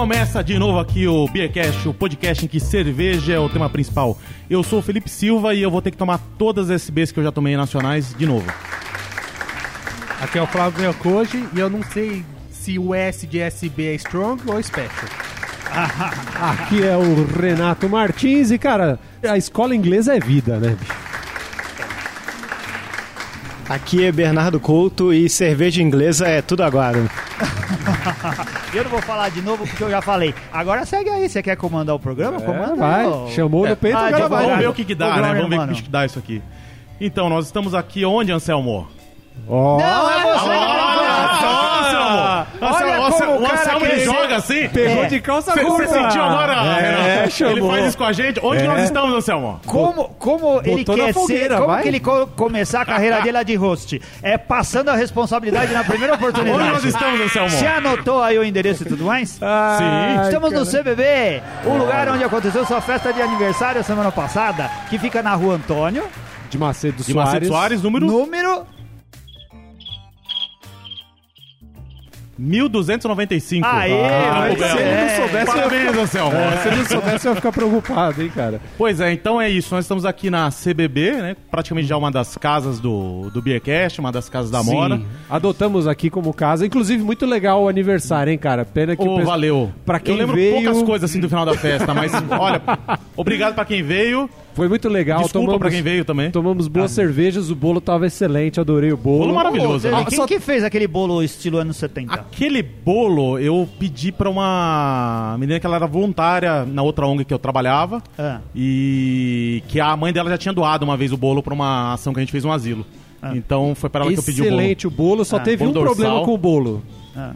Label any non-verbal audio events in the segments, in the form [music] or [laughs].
Começa de novo aqui o Beercast, o podcast em que cerveja é o tema principal. Eu sou o Felipe Silva e eu vou ter que tomar todas as SBs que eu já tomei nacionais de novo. Aqui é o Flávio Melcoji e eu não sei se o S de SB é Strong ou Special. [laughs] Aqui é o Renato Martins e, cara, a escola inglesa é vida, né, bicho? Aqui é Bernardo Couto e cerveja inglesa é tudo agora. Eu não vou falar de novo porque eu já falei. Agora segue aí, você quer comandar o programa? Comanda. vai. ô. Chamou no peito, Ah, de vai. Vamos ver o que, que dá, Ô, né? Vamos ver o que, que dá isso aqui. Então, nós estamos aqui onde, Anselmo? Ó, Não, é você Anselmo! Anselmo, o Anselmo ele joga assim? pegou de calça curta. você sentiu agora, É, Renato? Ele faz isso com a gente. Onde É. nós estamos, Anselmo? Como, como ele quer fogueira, ser, como vai. que ele co- começar a carreira dele lá de host? É passando a responsabilidade na primeira Onde nós oportunidade. estamos, Anselmo? Você anotou aí o endereço e tudo mais? Ai, Estamos no. CBB, o lugar onde aconteceu sua festa de aniversário semana passada, que fica na rua Antônio, de Macedo De Soares. Macedo Soares, número número 1295. Aê, Ah, belo. Se ele não soubesse, eu ia Parabéns, Anselmo. É, se ele não soubesse, eu ia ficar preocupado, hein, cara. Pois é, então é isso. Nós estamos aqui na CBB, né? Praticamente já uma das casas do, do Beercast, uma das casas da Mora. Sim. Adotamos aqui como casa. Inclusive, muito legal o aniversário, hein, cara? Pena que o Ô, pessoal- valeu. Pra quem Eu lembro veio- poucas coisas assim do final da festa, mas [laughs] olha, obrigado pra quem veio. Foi muito legal. Desculpa tomamos, pra quem veio também. Tomamos boas cervejas, o bolo tava excelente, adorei o bolo. Bolo maravilhoso. Ô, Ah, Quem só- que fez aquele bolo estilo anos 70? Aquele bolo eu pedi pra uma menina que ela era voluntária na outra ONG que eu trabalhava Ah. e que a mãe dela já tinha doado uma vez o bolo pra uma ação que a gente fez um asilo. Então foi pra ela que eu pedi o bolo. Excelente o bolo, só Ah, teve bolo um problema dorsal. com o bolo. Ah.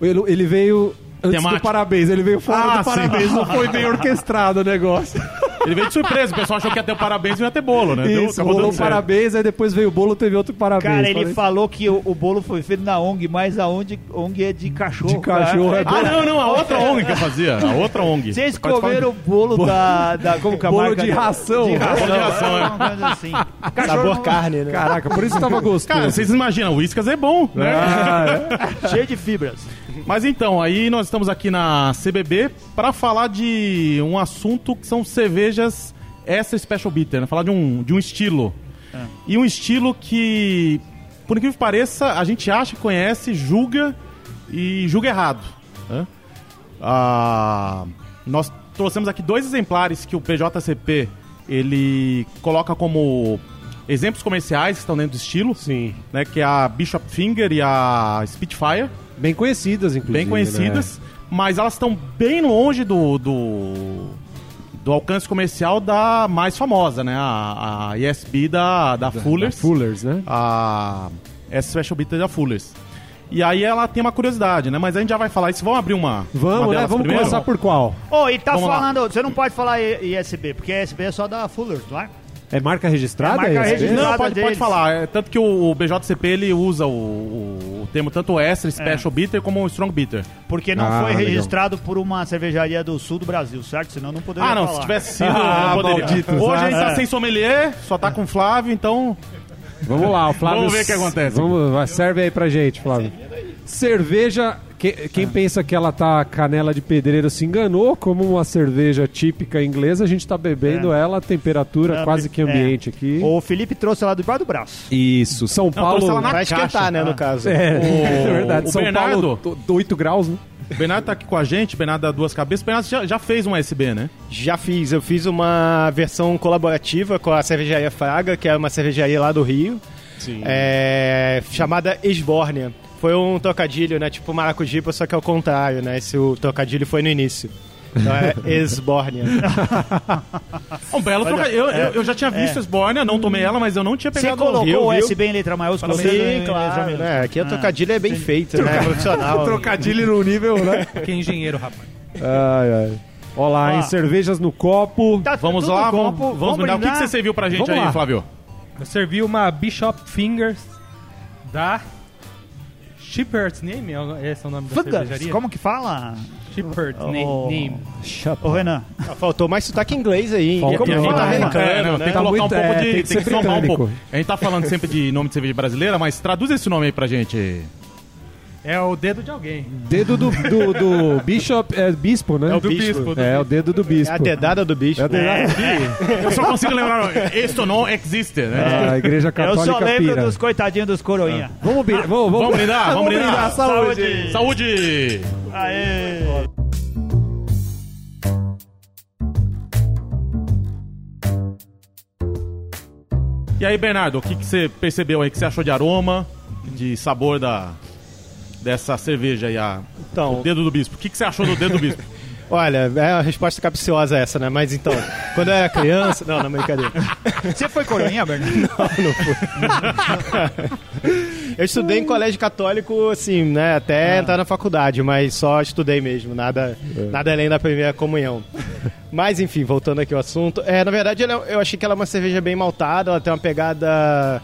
Ele, ele veio antes Temático. do parabéns, ele veio fora Ah, do sim. parabéns, não foi bem [laughs] orquestrado o negócio. Ele veio de surpresa, o pessoal achou que ia ter o parabéns e ia ter bolo, né? Deu- Isso, acabou rolou certo. parabéns, aí depois veio o bolo, teve outro parabéns. Cara, ele Falei, falou que o, o bolo foi feito na ONG, mas a ONG, ONG é de cachorro. De cachorro, cara. é Ah, não, não, a outra ONG que eu fazia. A outra ONG. Vocês comeram o bolo da, da. Como que é a Bolo marca? de ração. De ração, Bolo de ração, é. uma coisa assim. Cachorro Sabor não- carne, né? Caraca, por isso tava gostoso. Cara, vocês imaginam, o Whiskas é bom, né? Ah, Cheio de fibras. Mas então, aí nós estamos aqui na CBB para falar de um assunto que são cervejas extra special bitter, né? Falar de um, de um estilo. E um estilo que, por incrível que pareça, a gente acha conhece, julga e julga errado. né? Ah, nós trouxemos aqui dois exemplares que o PJCP ele coloca como exemplos comerciais que estão dentro do estilo, sim. né? Que é a Bishop Finger e a Spitfire Bem conhecidas, inclusive. bem conhecidas, né? mas elas estão bem longe do, do, do alcance comercial da mais famosa, né? A, a ESB da, da, Fullers. Da Fullers, né? A S Special Bitter da Fullers. E aí ela tem uma curiosidade, né? Mas a gente já vai falar isso. Vamos abrir uma. uma Vamos, né? delas Vamos primeiro? começar por qual? Ô, e tá Vamos lá. falando. Você não pode falar ISB, porque ISB é só da Fullers, não é? É marca registrada? É marca esse? registrada. Não, pode, pode falar. É, tanto que o, BJCP ele usa o, o, o termo tanto Extra Special Bitter como o Strong Bitter. Porque não Ah, foi legal. registrado por uma cervejaria do sul do Brasil, certo? Senão não poderia Ah, não, falar. se tivesse sido, [laughs] Ah, eu poderia. malditos, Hoje a gente tá sem sommelier, só tá com o Flávio, então Vamos lá, o Flávio. Vamos ver o que acontece. Vamos, vai, serve aí pra gente, Flávio. Cerveja, que- quem pensa que ela tá canela de pedreiro se enganou, como uma cerveja típica inglesa, a gente tá bebendo ela, temperatura É, quase que é. ambiente aqui. O Felipe trouxe lá do bar do braço. Isso, São Paulo. na Vai caixa. esquentar, né, no caso. É, O- [laughs] é verdade. o São Bernardo- Paulo, do- 8 graus, né? O Bernardo tá aqui com a gente, Bernardo da Duas Cabeças. O Bernardo já, já fez um SB, né? Já fiz, eu fiz uma versão colaborativa com a cervejaria Fraga, que é uma cervejaria lá do Rio, Sim. é, chamada Esbórnia. Foi um trocadilho, né? Tipo maracujipa, só que ao contrário, né? Esse o trocadilho foi no início. Então é [laughs] Esbórnia. Um belo trocadilho. Eu, eu, eu já tinha visto a Esbórnia, não tomei ela, mas eu não tinha Você pegado colocou viu, o viu? SB em letra maiúscula? você Sim, claro, né? Aqui a trocadilho é bem feito, né? Profissional. [laughs] Trocadilho no nível, né? [laughs] Que é engenheiro, rapaz. ai, ai. Olha lá, Ó. em cervejas no copo. Tá Vamos tudo lá, vamos, copo, vamos, brindar. O que, que você serviu pra gente Vamos aí, lá. Flávio? Eu servi uma Bishop Fingers da Shepherd's Name, é- esse é o nome da Fingers, cervejaria? como que fala? Shepherd's Oh. Name. Ô, Renan. Ah, Faltou mais sotaque inglês aí. hein? Faltou. Como fala tá- americano, é, não, né? tem que Tá colocar muito- um pouco é, de. tem Tem que que, ser somar um pouco. A gente tá falando sempre de nome de cerveja brasileira, mas traduz esse nome aí pra gente. É o dedo de alguém. Dedo do, do, do Bishop, é bispo, né? É o Do bispo. bispo. do É, o dedo do É bispo. a dedada do bicho. É a dedada- Eu só consigo lembrar. Isto não existe, né? A igreja Eu católica só lembro pira. dos coitadinhos dos coroinha. Vamos, bir- vamos, vamos, Vamos brindar, vamos brindar. saúde. Saúde! Aê! E aí, Bernardo, o que, que você percebeu aí? O que você achou de aroma, de sabor da dessa cerveja aí, a, Então, o dedo do bispo? O que, que você achou do dedo do bispo? [laughs] olha, é uma resposta capciosa essa, né? Mas então, quando eu era criança. Não, não, brincadeira. [laughs] Você foi coroinha, [laughs] Bernardo? Eu estudei em colégio católico, assim, né? Até entrar na faculdade, mas só estudei mesmo, nada, nada além da primeira comunhão. Mas enfim, voltando aqui ao assunto. É, na verdade, ela- eu achei que ela é uma cerveja bem maltada, ela tem uma pegada.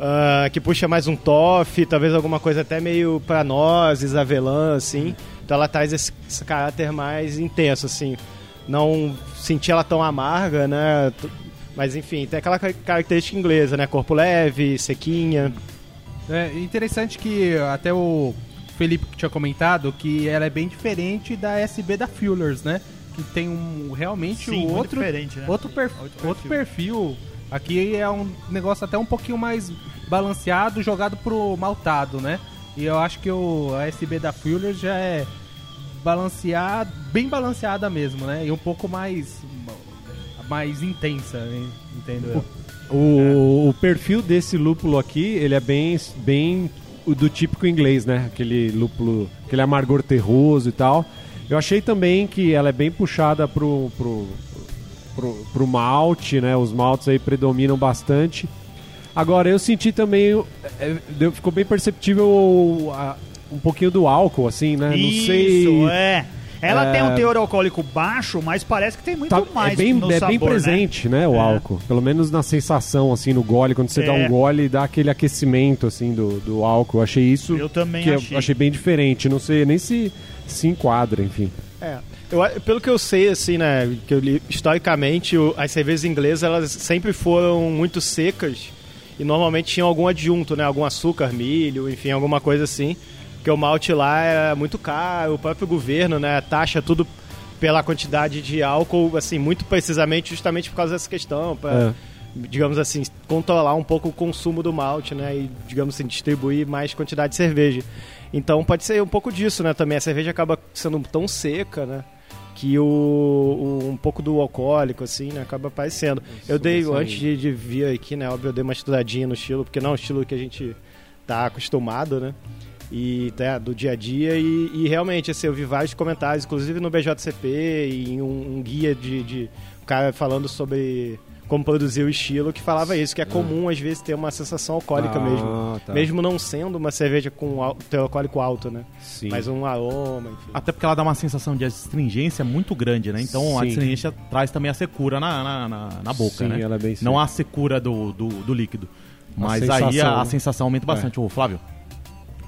Ah, que puxa mais um toffee, talvez alguma coisa até meio pra nozes, avelã, assim. Então ela traz esse, esse caráter mais intenso, assim. Não senti ela tão amarga, né? Mas enfim, tem aquela ca- característica inglesa, né? Corpo leve, sequinha. É interessante que até o Felipe que tinha comentado que ela é bem diferente da SB da Fuelers, né? Que tem um realmente Sim, o muito outro diferente, né? outro, per- outro, perfil. Aqui é um negócio até um pouquinho mais balanceado, jogado pro maltado, né? E eu acho que o a SB da Fuelers já é balanceada, bem balanceada mesmo, né? E um pouco mais mais intensa, né? entendo eu. O, o perfil desse lúpulo aqui, ele é bem, bem o do típico inglês, né? Aquele lúpulo, aquele amargor terroso e tal. Eu achei também que ela é bem puxada pro, pro, pro, pro malte, né? Os maltes aí predominam bastante. Agora, eu senti também, é, deu- ficou bem perceptível o- a- um pouquinho do álcool, assim, né? Não Isso, sei... é. Ela É. tem um teor alcoólico baixo, mas parece que tem muito Tá- mais é bem, no é sabor, bem né? presente, né, o É. álcool. Pelo menos na sensação, assim, no gole. Quando você dá É. um gole, dá aquele aquecimento, assim, do, do álcool. Eu achei isso Eu também que achei. eu achei bem diferente. Não sei nem se se enquadra, enfim. É. Eu, pelo que eu sei, assim, né, que eu li, historicamente, o- as cervejas inglesas, elas sempre foram muito secas e normalmente tinham algum adjunto, né, algum açúcar, milho, enfim, alguma coisa assim, porque o malte lá é muito caro, o próprio governo, né, taxa tudo pela quantidade de álcool, assim, muito precisamente justamente por causa dessa questão, para digamos assim, controlar um pouco o consumo do malte, né? E, digamos assim, distribuir mais quantidade de cerveja. Então pode ser um pouco disso, né? Também a cerveja acaba sendo tão seca, né? Que o, o- um pouco do alcoólico, assim, né? Acaba aparecendo. Eu dei, antes de, de vir aqui, né? Óbvio, eu dei uma estudadinha no estilo, porque não é um estilo que a gente tá acostumado, né? E tá, do dia a dia. E, e realmente, assim, eu vi vários comentários, inclusive no BJCP, e em um, um guia de, de um cara falando sobre como produzir o estilo, que falava isso, que é comum às vezes ter uma sensação alcoólica Ah, mesmo. tá. Mesmo não sendo uma cerveja com teor alcoólico alto, né? Sim. Mas um aroma, enfim. Até porque ela dá uma sensação de astringência muito grande, né? Então a Sim. astringência traz também a secura na, na, na, na boca, Sim, né? ela é bem Não a secura do, do, do líquido. A Mas aí a, a sensação aumenta bastante. Ô, Flávio.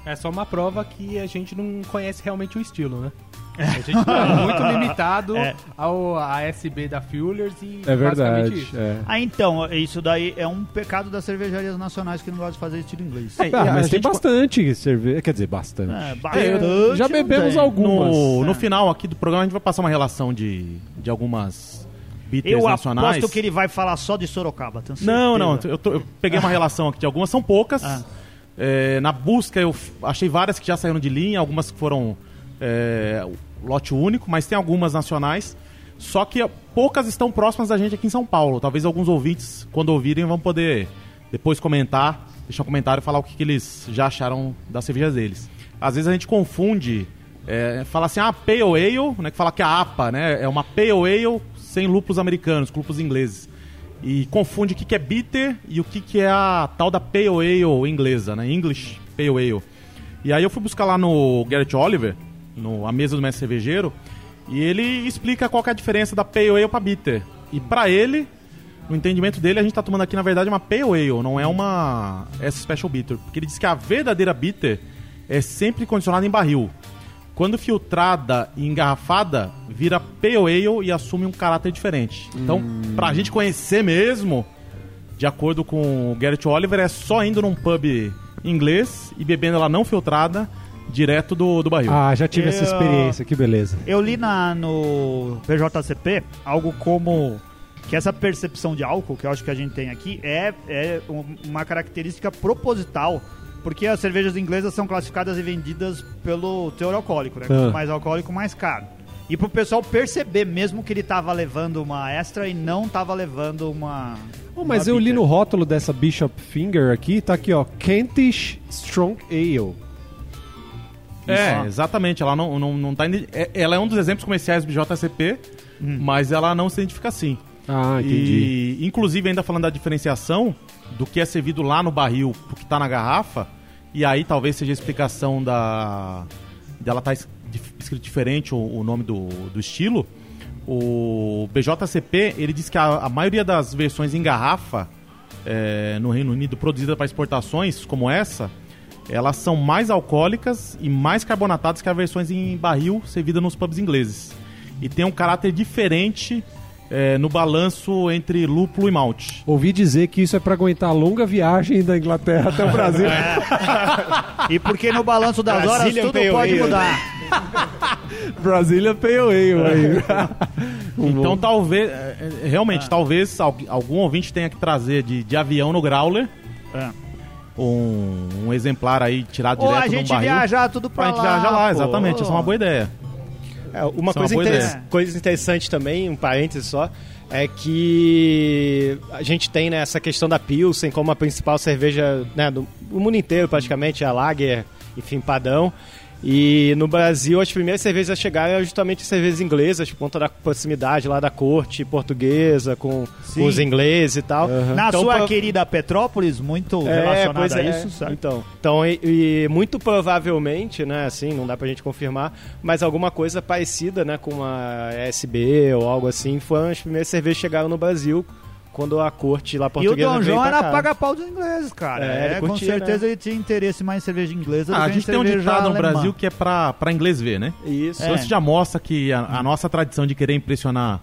É só uma prova que a gente não conhece realmente o estilo, né? A gente [laughs] tá muito limitado É. ao a SB da Fuelers e É basicamente verdade. isso. É. Ah, então, isso daí é um pecado das cervejarias nacionais que não gostam de fazer estilo inglês. É, Ah, mas tem gente- bastante cerveja. Quer dizer, bastante. É, É, bastante, já bebemos tem. algumas. No, no É. final aqui do programa a gente vai passar uma relação de, de algumas bitters Eu nacionais. aposto que ele vai falar só de Sorocaba. Não, não, eu, tô- eu peguei uma relação aqui de algumas, são poucas. Ah. É, na busca eu achei várias que já saíram de linha, algumas que foram é, lote único, mas tem algumas nacionais. Só que poucas estão próximas da gente aqui em São Paulo. Talvez alguns ouvintes, quando ouvirem, vão poder depois comentar, deixar um comentário e falar o que, que eles já acharam das cervejas deles. Às vezes a gente confunde, é, fala assim, ah, Pale Ale, né, que fala que a APA né, é uma Pale Ale sem lúpulos americanos, lúpulos ingleses e confunde o que, que é bitter e o que, que é a tal da Pale Ale inglesa, né? English Pale Ale. E aí eu fui buscar lá no Garrett Oliver, no A Mesa do Mestre Cervejeiro, e ele explica qual que é a diferença da Pale Ale pra bitter. E pra ele, no entendimento dele, a gente tá tomando aqui, na verdade, uma Pale Ale, não é uma essa Special Bitter. Porque ele diz que a verdadeira bitter é sempre condicionada em barril. Quando filtrada e engarrafada, vira Pale Ale e assume um caráter diferente. Então, pra gente conhecer mesmo, de acordo com o Garrett Oliver, é só indo num pub inglês e bebendo ela não filtrada direto do, do barril. Ah, já tive essa Eu- experiência, que beleza. Eu li na, no BJCP algo como que essa percepção de álcool, que eu acho que a gente tem aqui, é, é um- uma característica proposital, porque as cervejas inglesas são classificadas e vendidas pelo teor alcoólico, né? Quanto Ah. mais alcoólico, mais caro. E pro pessoal perceber mesmo que ele tava levando uma extra e não tava levando uma. Oh, mas uma eu li bitter. no rótulo dessa Bishop Finger aqui, tá aqui, ó, Kentish Strong Ale. É, exatamente. Ela não, não, não tá. é- Ela é um dos exemplos comerciais do JCP, mas ela não se identifica assim. Ah, entendi. E, inclusive, ainda falando da diferenciação do que é servido lá no barril pro que tá na garrafa, e aí talvez seja a explicação da. dela tá escrito diferente o, o nome do, do estilo. O BJCP, ele diz que a, a maioria das versões em garrafa é, no Reino Unido produzida para exportações, como essa, elas são mais alcoólicas e mais carbonatadas que as versões em barril servidas nos pubs ingleses. E tem um caráter diferente é, no balanço entre lúpulo e malte. Ouvi dizer que isso é pra aguentar a longa viagem da Inglaterra até o [laughs] Brasil. E porque no balanço das horas Brazilian tudo Pale pode Ale. mudar. [laughs] Brasília Pale Ale aí. Então talvez, é, é, realmente, talvez al- algum ouvinte tenha que trazer de, de avião no Growler É. um, um exemplar aí tirado Ou direto a de um gente barril. viajar tudo pra, Pra gente viajar lá, pô. exatamente. Essa é uma boa ideia. É, uma é uma coisa, interes- ideia. coisa interessante também, um parêntese só, é que a gente tem né, essa questão da Pilsen como a principal cerveja né, do, do mundo inteiro, praticamente, a Lager, enfim, padrão. E no Brasil, as primeiras cervejas a chegar eram justamente cervejas inglesas, por conta da proximidade lá da corte portuguesa com, os ingleses e tal. Na Então, sua pro- querida Petrópolis, muito é, relacionada a é. isso, certo? Então, então e, e muito provavelmente, né, assim, não dá pra gente confirmar, mas alguma coisa parecida, né, com uma SB ou algo assim, foram as primeiras cervejas que chegaram no Brasil quando a corte lá E o portuguesa Dom João era paga-pau dos ingleses, cara. É, ele É, com curtia, certeza né? ele tinha interesse mais em cerveja inglesa do Ah, a que em gente tem um ditado no. Brasil que é pra, pra inglês ver, né? Isso. Então isso já mostra que a, a nossa tradição de querer impressionar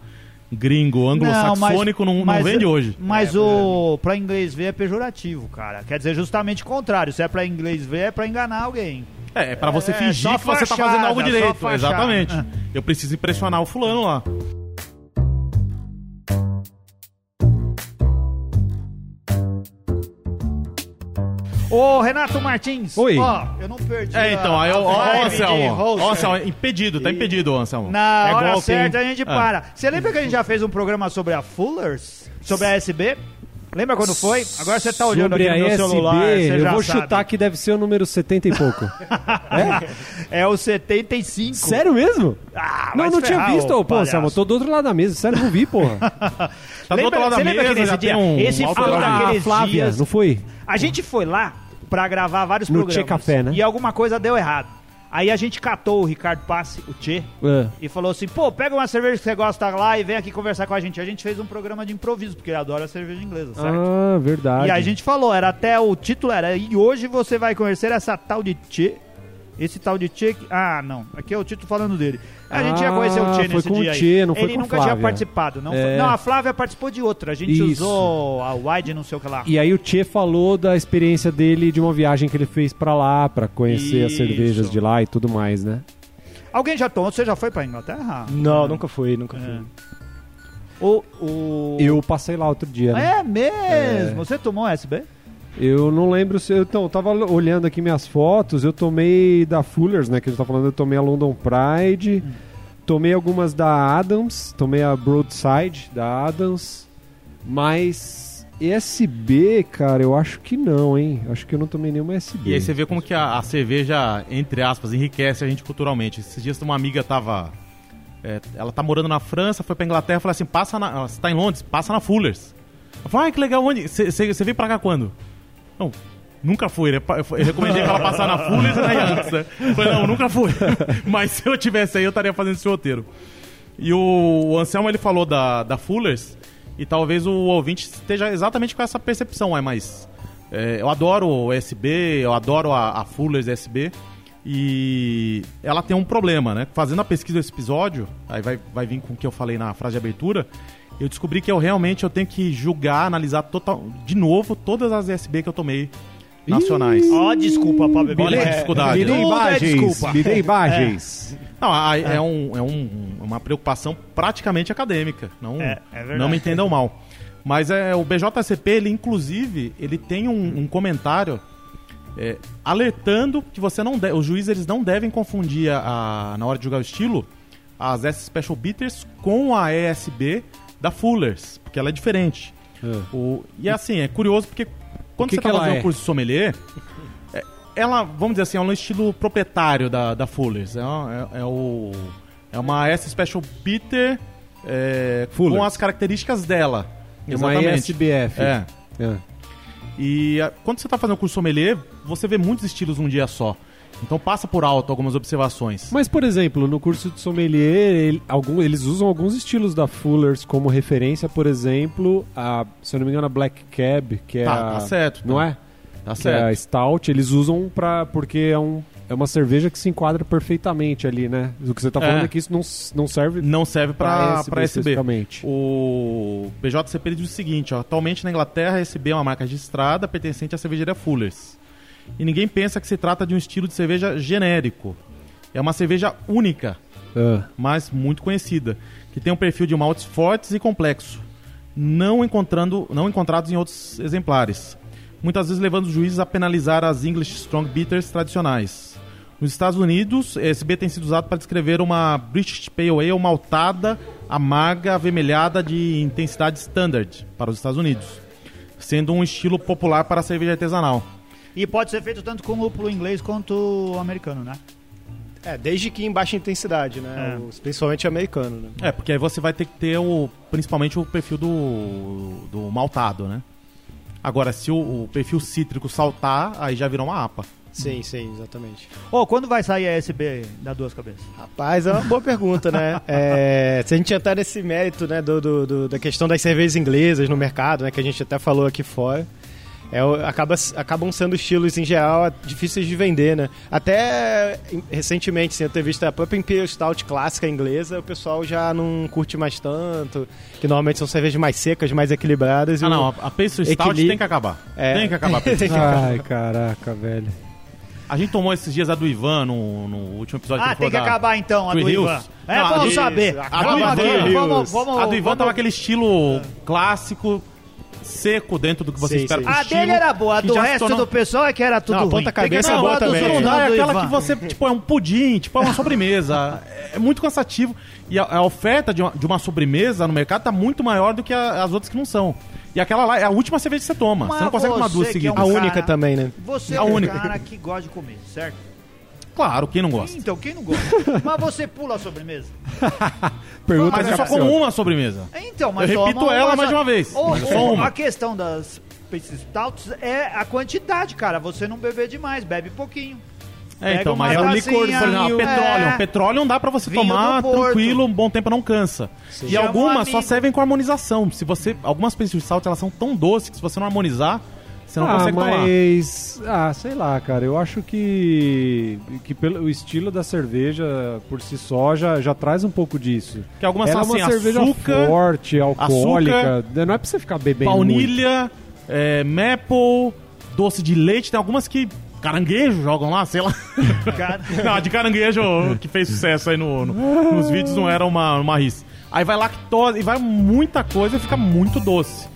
gringo, anglo-saxônico não, não, mas- vende hoje. Mas o pra inglês ver é pejorativo, cara. Quer dizer justamente o contrário. Se é pra inglês ver, é pra enganar alguém. É, é pra você É, fingir só que você tá fachada, fazendo algo direito. fachada. Exatamente. É. Eu preciso impressionar o fulano lá. Ô, Renato Martins. Oi. Ó, eu não perdi. É, então, aí, ó, a ó, Anselmo. Ó, Anselmo, impedido, tá impedido, Anselmo. Na É hora golpe, certa a gente Ah. para. Você lembra que a gente já fez um programa sobre a Fullers? Sobre a SB? Lembra quando foi? Agora você tá olhando Sobre aqui no meu SB, celular, você eu já vou sabe. chutar que deve ser o número 70 e pouco. [laughs] É o 75. Sério mesmo? Ah, não, não tinha visto, ô pô. Samuel, tô do outro lado da mesa, sério, não vi, porra. [laughs] Tá do Lembra- outro lado da você lembra que mesa, dia- um esse foi Aqueles Flávia, dias- não foi? A gente foi lá pra gravar vários No programas. Tchê Café, né? E alguma coisa deu errado. Aí a gente catou o Ricardo Passe, o Tchê, É. e falou assim: pô, pega uma cerveja que você gosta lá e vem aqui conversar com a gente. A gente fez um programa de improviso, porque ele adora cerveja inglesa, certo? Ah, verdade. E a gente falou, era até o título era, e hoje você vai conhecer essa tal de Tchê. Esse tal de Tchê. que- Ah, não. Aqui é o título falando dele. A gente ia Ah, conhecer o Tchê foi nesse com o dia Tchê, aí. não foi Ele nunca tinha Flávia. participado. Não, É. foi- não, a Flávia participou de outra. A gente Isso. usou a Wide, não sei o que lá. E aí o Tchê falou da experiência dele de uma viagem que ele fez pra lá, pra conhecer as Isso. cervejas de lá e tudo mais, né? Alguém já tomou? Você já foi pra Inglaterra? Não, nunca fui, nunca É. fui. O, o... Eu passei lá outro dia, né? É mesmo? Você tomou SB? Eu não lembro se. eu- Então, eu tava olhando aqui minhas fotos, eu tomei da Fullers, né? Que a gente tá falando, eu tomei a London Pride, tomei algumas da Adams, tomei a Broadside da Adams, mas SB, cara, eu acho que não, hein? Acho que eu não tomei nenhuma SB. E aí você vê como que a, a cerveja, entre aspas, enriquece a gente culturalmente. Esses dias uma amiga tava. é, ela tá morando na França, foi pra Inglaterra e falou assim: passa na. Ela, você tá em Londres, passa na Fullers. Eu falei, ah, que legal, onde? Você veio pra cá quando? Não, nunca fui. né? Eu recomendei pra ela passar na Fullers e na Yankees. Né? Falei, não, nunca fui. [laughs] Mas se eu tivesse aí, eu estaria fazendo esse roteiro. E o, o Anselmo ele falou da, da Fullers, e talvez o ouvinte esteja exatamente com essa percepção, é, mas é, eu adoro o SB, eu adoro a, a Fullers SB, e ela tem um problema, né? Fazendo a pesquisa desse episódio, aí vai, vai vir com o que eu falei na frase de abertura, eu descobri que eu realmente eu tenho que julgar, analisar total, de novo todas as SB que eu tomei nacionais. Ó, desculpa pra beber. Olha É, dificuldade. Me dê Tudo é imagens, desculpa. me dê imagens. Não, a- é, um, é um- uma preocupação praticamente acadêmica. Não, É, é verdade. não me entendam mal. Mas é, o BJCP, ele inclusive, ele tem um, um comentário é, alertando que você não de- os juízes eles não devem confundir a, a- na hora de jogar o estilo as S Special Bitters com a ESB da Fullers, porque ela é diferente. Ah. O, e assim, é curioso porque quando que você tá ela fazendo é? o curso de sommelier, é, ela, vamos dizer assim, é um estilo proprietário da, da Fullers. É, uma- é- é o, é uma S Special Bitter é, com as características dela. É uma ESBF. É. É. E a- quando você está fazendo o curso sommelier, você vê muitos estilos num dia só. Então passa por alto algumas observações. Mas, por exemplo, no curso de sommelier, ele- algum- eles usam alguns estilos da Fullers como referência, por exemplo, a, se eu não me engano, a Black Cab, que é Tá, a, tá certo. Não tá. é? Tá Que é a certo. Stout, eles usam pra, porque é, um, é uma cerveja que se enquadra perfeitamente ali, né? O que você tá falando É. é, que isso não, não serve Não serve para pra SB, SB. especificamente. O BJCP diz o seguinte, ó, atualmente na Inglaterra a SB é uma marca registrada pertencente à cervejaria Fullers. E ninguém pensa que se trata de um estilo de cerveja genérico. É uma cerveja única, Ah, mas muito conhecida, que tem um perfil de maltes fortes e complexo, não, encontrando, não encontrados em outros exemplares. Muitas vezes levando os juízes a penalizar as English Strong Bitters tradicionais. Nos Estados Unidos, SB tem sido usado para descrever uma British Pale Ale maltada, amarga, avermelhada de intensidade standard para os Estados Unidos, sendo um estilo popular para a cerveja artesanal. E pode ser feito tanto com lúpulo inglês quanto americano, né? É, desde que em baixa intensidade, né? É. Principalmente americano, né? É, porque aí você vai ter que ter o, principalmente o perfil do, do maltado, né? Agora, se o, o perfil cítrico saltar, aí já virou uma APA. Sim, sim, exatamente. Ô, quando vai sair a SB da Duas Cabeças? Rapaz, é uma boa pergunta, né? [laughs] É, se a gente entrar nesse mérito, né, do, do- do- da questão das cervejas inglesas no mercado, né, que a gente até falou aqui fora, é, acaba, acabam sendo estilos, em geral, difíceis de vender, né? Até em- recentemente, sem eu ter visto a própria Imperial Stout clássica inglesa, o pessoal já não curte mais tanto, que normalmente são cervejas mais secas, mais equilibradas. Ah, não, a, a Pastry Stout tem que acabar. É. Tem que acabar a [laughs] que Stout. Ai, caraca, velho. A gente tomou esses dias a do Ivan no, no último episódio Ah, ele tem que da- acabar então, a do Hills. Ivan. É, Não, vamos do- saber. a do Vamos Ivan- vamos, vamos, A do Ivan vamos- tava aquele estilo clássico, seco dentro do que você Sim, espera sim. pro A estilo, dele era boa, a do resto tornou- do pessoal é que era tudo Não, a ruim. ponta cabeça é boa também. Não é do aquela Ivan. que você, tipo, é um pudim, tipo, é uma sobremesa. É muito cansativo. E a, a oferta de uma, de uma sobremesa no mercado tá muito maior do que a- as outras que não são. E aquela lá é a última cerveja que você toma. Mas você não consegue tomar duas que é seguidas. A um única também, né? Você é A um única. cara que gosta de comer, certo? Claro, quem não gosta? Então, quem não gosta? [laughs] Mas você pula a sobremesa? Pergunta Mas eu só como uma sobremesa. Então, mas Eu repito toma ela uma mais de uma vez, Ou- só ou uma. A questão das Stouts é a quantidade, cara. Você não beber demais, bebe pouquinho. É, Pega então, uma mas é um licor, por exemplo, é. petróleo. Petróleo dá pra você Vinho tomar tranquilo, um bom tempo não cansa. E Chama um algumas só servem com harmonização. Se você, algumas pastry salt elas são tão doces que se você não harmonizar, você não ah, consegue tomar. mas. Ah, sei lá, cara. Eu acho que. que pelo o estilo da cerveja por si só já, já traz um pouco disso. Que algumas Ela são é assim, uma cerveja açúcar, forte, alcoólica. Não é pra você ficar bebendo. muito. baunilha, é, maple, doce de leite. Tem algumas que caranguejo jogam lá, sei lá. Não, [laughs] a de caranguejo que fez sucesso aí no, no- nos vídeos não era uma, uma ris. Aí vai lactose e vai muita coisa e fica muito doce.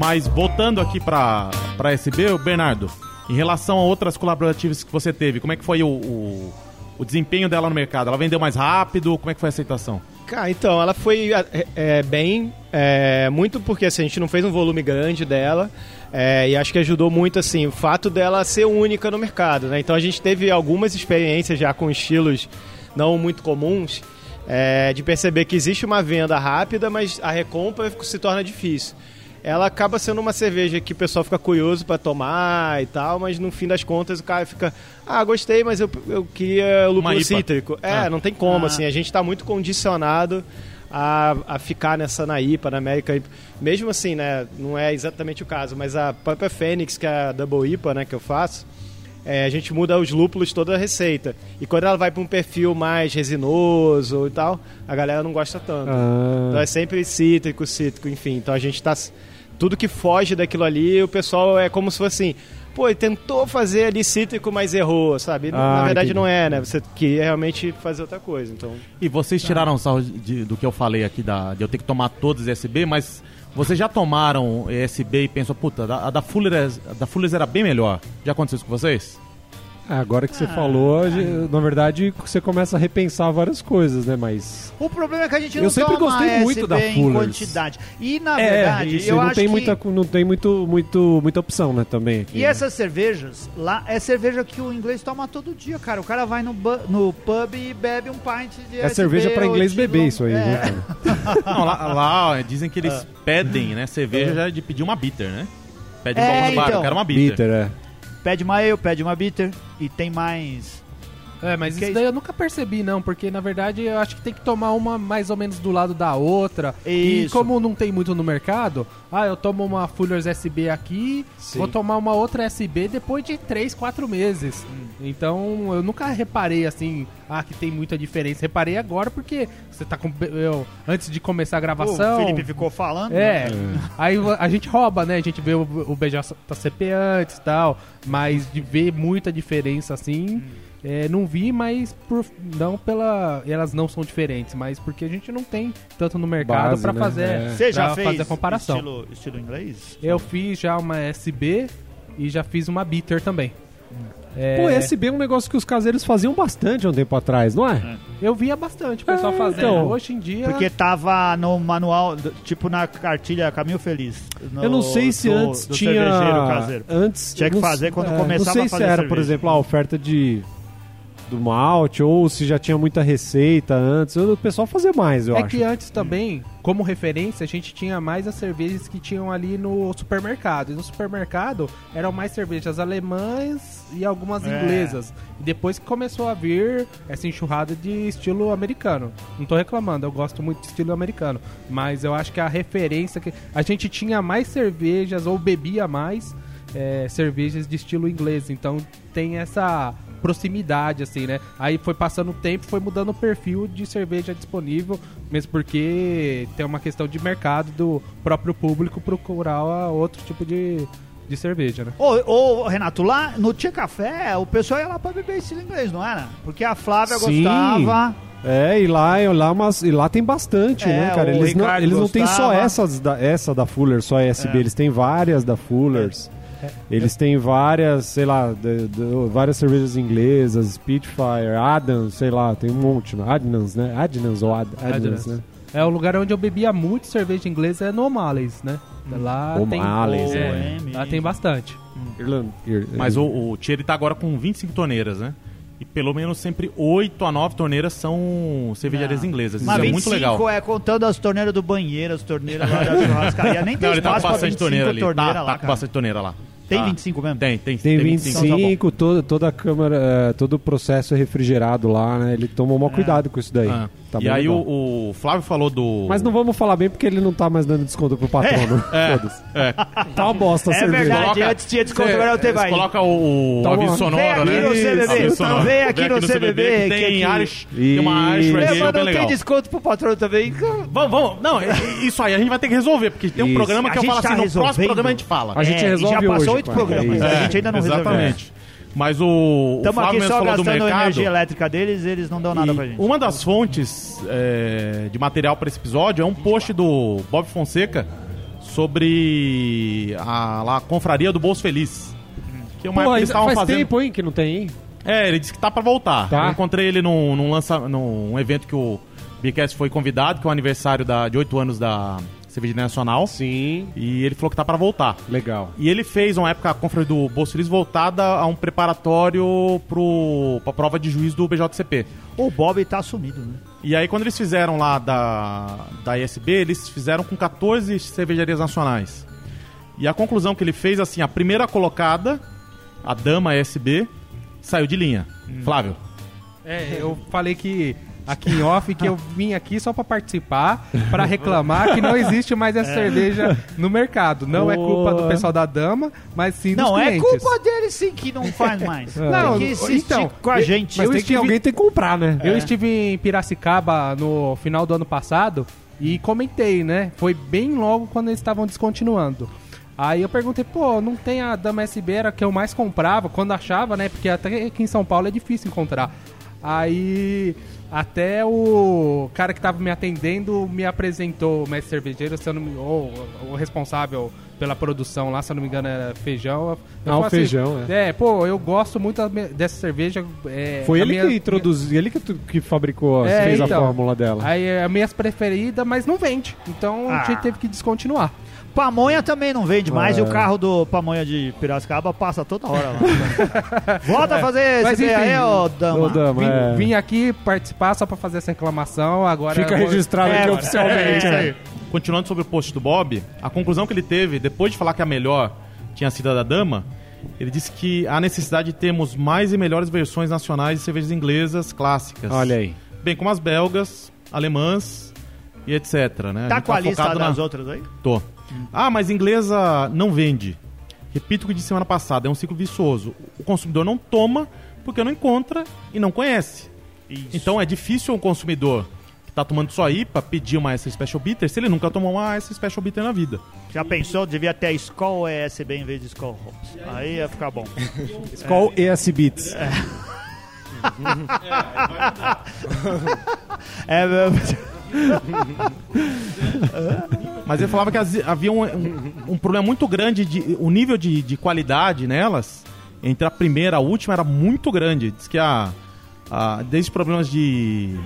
Mas voltando aqui pra, pra SB, Bernardo, em relação a outras colaborativas que você teve, como é que foi o, o, o desempenho dela no mercado? Ela vendeu mais rápido? Como é que foi a aceitação? Cara, então, ela foi é, é, bem, é, muito porque assim, a gente não fez um volume grande dela, é, e acho que ajudou muito assim, o fato dela ser única no mercado, né? Então a gente teve algumas experiências já com estilos não muito comuns, é, de perceber que existe uma venda rápida, mas a recompra se torna difícil. Ela acaba sendo uma cerveja que o pessoal fica curioso para tomar e tal, mas no fim das contas o cara fica, ah, gostei, mas eu, eu queria lúpulo cítrico. É, Ah. não tem como, Ah. assim, a gente está muito condicionado a, a ficar nessa na IPA, na América IPA. Mesmo assim, né, não é exatamente o caso, mas a própria Fênix, que é a Double IPA, né, que eu faço, é, a gente muda os lúpulos toda a receita. E quando ela vai para um perfil mais resinoso e tal, a galera não gosta tanto. Ah. Então é sempre cítrico, cítrico, enfim. Então a gente tá. Tudo que foge daquilo ali, o pessoal é como se fosse assim. Pô, ele tentou fazer ali cítrico, mas errou, sabe? Ah, Na verdade entendi. não é, né? Você queria realmente fazer outra coisa. Então. E vocês tiraram sarro de- do que eu falei aqui, da, de eu ter que tomar todos ESB, mas vocês já tomaram ESB e pensam, puta, a, da Fullers, a da Fullers era bem melhor. Já aconteceu isso com vocês? É, Agora que você falou, a gente- na verdade, você começa a repensar várias coisas, né? Mas. O problema é que a gente Eu não sempre toma gostei muito SB da quantidade. E na é, verdade, isso, eu não acho tem que... muita, não tem muito, muito, muita opção, né? Também. Aqui, E né? essas cervejas, lá é cerveja que o inglês toma todo dia, cara. O cara vai no, no pub e bebe um pint de É cerveja pra inglês beber isso aí, é. né? [laughs] Não, lá, lá, ó, dizem que eles pedem, né, cerveja já de pedir uma bitter, né? Pede um É, no bar, então. eu quero uma bitter. Bitter, é. Pede uma ale, pede uma bitter. E tem mais... É, mas isso daí eu nunca percebi, não, porque na verdade eu acho que tem que tomar uma mais ou menos do lado da outra. E Isso. como não tem muito no mercado, ah, eu tomo uma Fuller's SB aqui, Sim. vou tomar uma outra SB depois de 3, 4 meses. Então eu nunca reparei assim, ah, que tem muita diferença. Reparei agora porque você tá com. Eu, antes de começar a gravação. O Felipe ficou falando. É, [laughs] aí a gente rouba, né? A gente vê o, o BJCP antes e tal, mas de ver muita diferença assim, é, não vi, mas por, não pela. Elas não são diferentes, mas porque a gente não tem tanto no mercado Base, pra né? fazer, É. Você já pra fez fazer a comparação. Estilo, estilo inglês? Eu fiz já uma SB e já fiz uma bitter também. É, Pô, SB é um negócio que os caseiros faziam bastante há um tempo atrás, não é? Eu via bastante o pessoal É, fazendo. então. Hoje em dia. Porque tava no manual, tipo na cartilha Caminho Feliz. no- eu não sei se do- antes do tinha. cervejeiro caseiro. Antes. Tinha que fazer quando é, começava Não sei a se fazer era, por cerveja. exemplo, a oferta de. Do malte, ou se já tinha muita receita antes. O pessoal fazia mais, eu é acho. que antes também, como referência, a gente tinha mais as cervejas que tinham ali no supermercado. E no supermercado eram mais cervejas alemãs e algumas É. inglesas. E depois que começou a vir essa enxurrada de estilo americano. Não tô reclamando, eu gosto muito de estilo americano. Mas eu acho que a referência que. A gente tinha mais cervejas ou bebia mais é, cervejas de estilo inglês. Então tem essa proximidade, assim, né? Aí foi passando o tempo, foi mudando o perfil de cerveja disponível, mesmo porque tem uma questão de mercado do próprio público procurar outro tipo de, de cerveja, né? Ô, ô, Renato, lá no Tia Café, o pessoal ia lá pra beber estilo inglês, não era? Porque a Flávia Sim. gostava. É, e lá, e lá, mas, e lá tem bastante, É, né, cara? Eles não, eles não têm só essas da, essa da Fuller, só a SB, É. eles têm várias da Fullers. Eles têm várias, sei lá, de- de- várias cervejas inglesas, Spitfire, Adams, sei lá, tem um monte, né? Adnams, né? Adnams ou Ad, Adnams, Adnams. né? É o lugar onde eu bebia muito cerveja inglesa é no O'Malley's, né? Lá tem, O'Malley's, é, é. lá tem bastante. Irland, Ir- Mas o, o Thierry tá agora com 25 torneiras, né? E pelo menos sempre 8 a 9 torneiras são cervejarias Não. inglesas. Isso Mas é 25 muito legal. é contando as torneiras do banheiro, as torneiras lá da [laughs] churrascaria. Nem tem Não, ele tá com bastante 25 torneira ali. torneira Tá, lá, tá com bastante torneira lá. Tem Tá. 25 mesmo? Tem, tem. Tem 25. 25, todo, toda a câmara, eh, todo o processo é refrigerado lá, né? Ele tomou maior cuidado com isso daí. Ah. Tá e bem aí legal. o, o Flávio falou do... Mas não vamos falar bem porque ele não tá mais dando desconto pro patrono. É, Foda-se. é. Tá uma bosta É verdade, antes tinha desconto, agora não tem mais. Coloca o, o Toma. aviso sonoro, Vem aqui né? no CBB, Aviso sonoro. vem aqui no CBB, que que tem aqui- Irish, tem uma Irish Isso. É, mas bem não legal. tem desconto pro patrão também. Vamos, vamos. Não, i- isso aí a gente vai ter que resolver, porque tem um Isso. programa que A eu gente falo tá assim, no próximo programa a gente fala. A gente É, resolve já passou hoje, oito programas, É a isso. gente ainda não resolveu. Exatamente. Mas o, o Estamos Flávio aqui só falou do gastando a mercado. energia elétrica deles, eles não dão nada E pra gente. Uma das fontes é, de material para esse episódio é um post do Bob Fonseca sobre a, lá, a confraria do Bolso Feliz. Que é uma Pô, época eles faz fazendo. tempo, hein, que não tem, hein? É, ele disse que tá pra voltar. Tá. Eu encontrei ele num, num, lança, num evento que o Bcast foi convidado, que é o aniversário da, de 8 anos da Cervejaria Nacional. Sim. E ele falou que tá pra voltar. Legal. E ele fez uma época a confraria do Bolso Feliz voltada a um preparatório pro, pra prova de juiz do BJCP. O Bob tá sumido, né? E aí, quando eles fizeram lá da, da ISB, eles fizeram com 14 cervejarias nacionais. E a conclusão que ele fez, assim, a primeira colocada, a Dama ISB, saiu de linha. Flávio. É, eu falei que aqui em off que eu vim aqui só pra participar, pra reclamar que não existe mais essa cerveja no mercado. Não é culpa do pessoal da dama, mas sim dos Não, é clientes. culpa dele sim que não faz mais. [laughs] Não, tem que então, com a gente. Mas Eu tem que estive- alguém tem que comprar, né? Eu estive em Piracicaba no final do ano passado e comentei, né? Foi bem logo quando eles estavam descontinuando. Aí eu perguntei, pô, não tem a Dama SB, era que eu mais comprava, quando achava, né? Porque até aqui em São Paulo é difícil encontrar. Aí até o cara que tava me atendendo me apresentou o mestre cervejeiro, se eu não me, ou o responsável pela produção lá, se eu não me engano, era feijão. Eu Ah, o falei assim, Feijão, é. pô, eu gosto muito dessa cerveja. é, Foi ele minha- que introduziu, ele que, tu- que fabricou, É, fez então. a fórmula dela. Aí é a minha preferida, mas não vende. Então Ah. a gente teve que descontinuar. Pamonha também não vende mais É. e o carro do Pamonha de Piracicaba passa toda hora lá. [laughs] Volta a fazer Mas esse enfim, aí, ô dama. Ô, Dama, Vim, é. vim aqui participar só pra fazer essa reclamação. Agora Fica vou- registrado É, aqui é, oficialmente. é, né? é. Continuando sobre o post do Bob, a conclusão que ele teve, depois de falar que a melhor tinha sido a da Dama, ele disse que há necessidade de termos mais e melhores versões nacionais de cervejas inglesas clássicas. Olha aí. Bem como as belgas, alemãs e etc. Né? Tá com a lista focado das na... outras aí? Tô. Ah, mas inglesa não vende. Repito o que disse semana passada, é um ciclo vicioso. O consumidor não toma porque não encontra e não conhece. Isso. Então é difícil um consumidor que tá tomando só IPA pedir uma essa Special Bitter se ele nunca tomou uma essa Special Bitter na vida. Já pensou? Devia ter Skol ESB em vez de Skol Hops. Aí ia ficar bom. [laughs] Skol ES Beats. É, [laughs] meu- [laughs] Mas ele falava que as- havia um, um- um problema muito grande, de, o nível de, de qualidade nelas, entre a primeira e a última, era muito grande. Diz que a, a- desde problemas de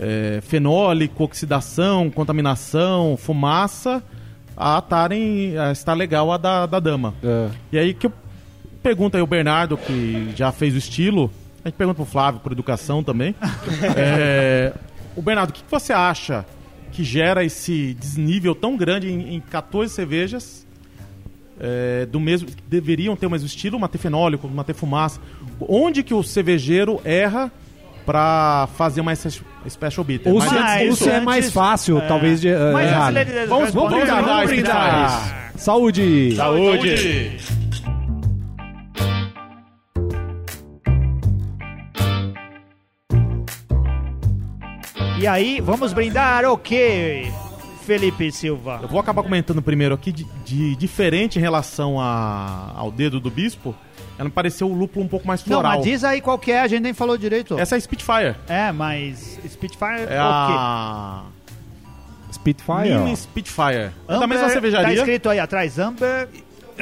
é, fenólico, oxidação, contaminação, fumaça, a estarem a estar legal a da, da dama. É. E aí que eu pergunto aí o Bernardo, que já fez o estilo, a gente pergunta pro Flávio, por educação também. [laughs] É, o Bernardo, o que, que você acha que gera esse desnível tão grande em, em 14 cervejas é, do mesmo que deveriam ter o mesmo estilo, manter fenólico, manter fumaça? Onde que o cervejeiro erra pra fazer uma special bitter? Ou, se, antes ou se é mais fácil, talvez, de uh, Mas errar. né? Vamos- vamos brindar, vamos brindar. Saúde! Saúde! E aí, vamos brindar o quê, Felipe Silva? Eu vou acabar comentando primeiro aqui de, de diferente em relação a- ao dedo do bispo. Ela me pareceu o lúpulo um pouco mais Não, floral. mas diz aí qual que é, a gente nem falou direito. Essa é a Spitfire. É, mas Spitfire É o quê? a Spitfire. Mini. Spitfire. É da Amber, mesma Tá cervejaria. escrito aí atrás, Amber.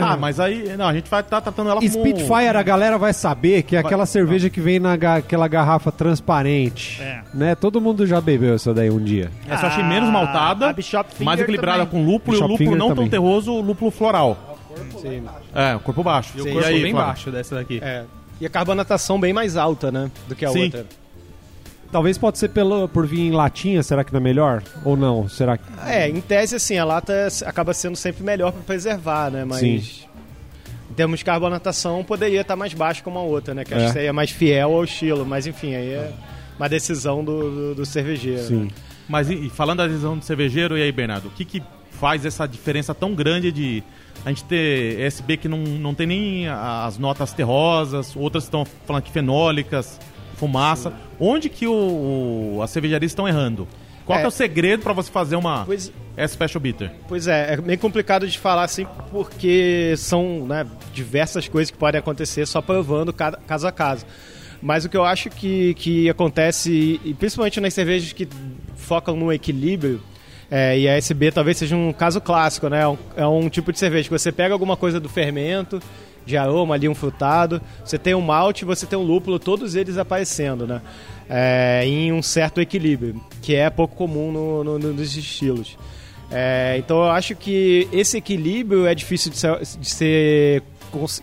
Ah, mas aí... Não, a gente vai estar tratando ela como... Spitfire, a galera vai saber que é aquela cerveja que vem naquela garrafa transparente. É. Né? Todo mundo já bebeu essa daí um dia. Essa eu achei menos maltada, a Bishop Finger mais equilibrada também. com lúpulo, e o lúpulo Finger não tão também. terroso, o lúpulo floral. Sim. É, o corpo baixo. E o E corpo aí, bem Flávio? baixo dessa daqui. É. E a carbonatação bem mais alta, né? Do que a Sim. outra. Talvez pode ser pelo, por vir em latinha, será que não é melhor? Ou não? Será que... É, em tese, assim, a lata acaba sendo sempre melhor para preservar, né? Mas. Sim. Em termos de carbonatação, poderia estar mais baixo como a outra, né? Que É. acho que seria mais fiel ao estilo. Mas, enfim, aí é uma decisão do, do, do cervejeiro. Sim. né? Mas e, e falando da visão do cervejeiro, e aí, Bernardo? O que, que faz essa diferença tão grande de a gente ter SB que não, não tem nem as notas terrosas, outras estão falando que fenólicas, fumaça. Onde que o, o- as cervejarias estão errando? Qual É. é o segredo para você fazer uma Pois, S Special Bitter? Pois é, é meio complicado de falar assim, porque são né, diversas coisas que podem acontecer só provando cada, caso a caso. Mas o que eu acho que, que acontece, e principalmente nas cervejas que focam no equilíbrio, é, e a SB talvez seja um caso clássico, né? É um, é um tipo de cerveja que você pega alguma coisa do fermento, de aroma ali, um frutado, você tem um malte, você tem um lúpulo, todos eles aparecendo, né? É, em um certo equilíbrio, que é pouco comum no, no- no- nos estilos. É, então eu acho que esse equilíbrio é difícil de ser, de ser-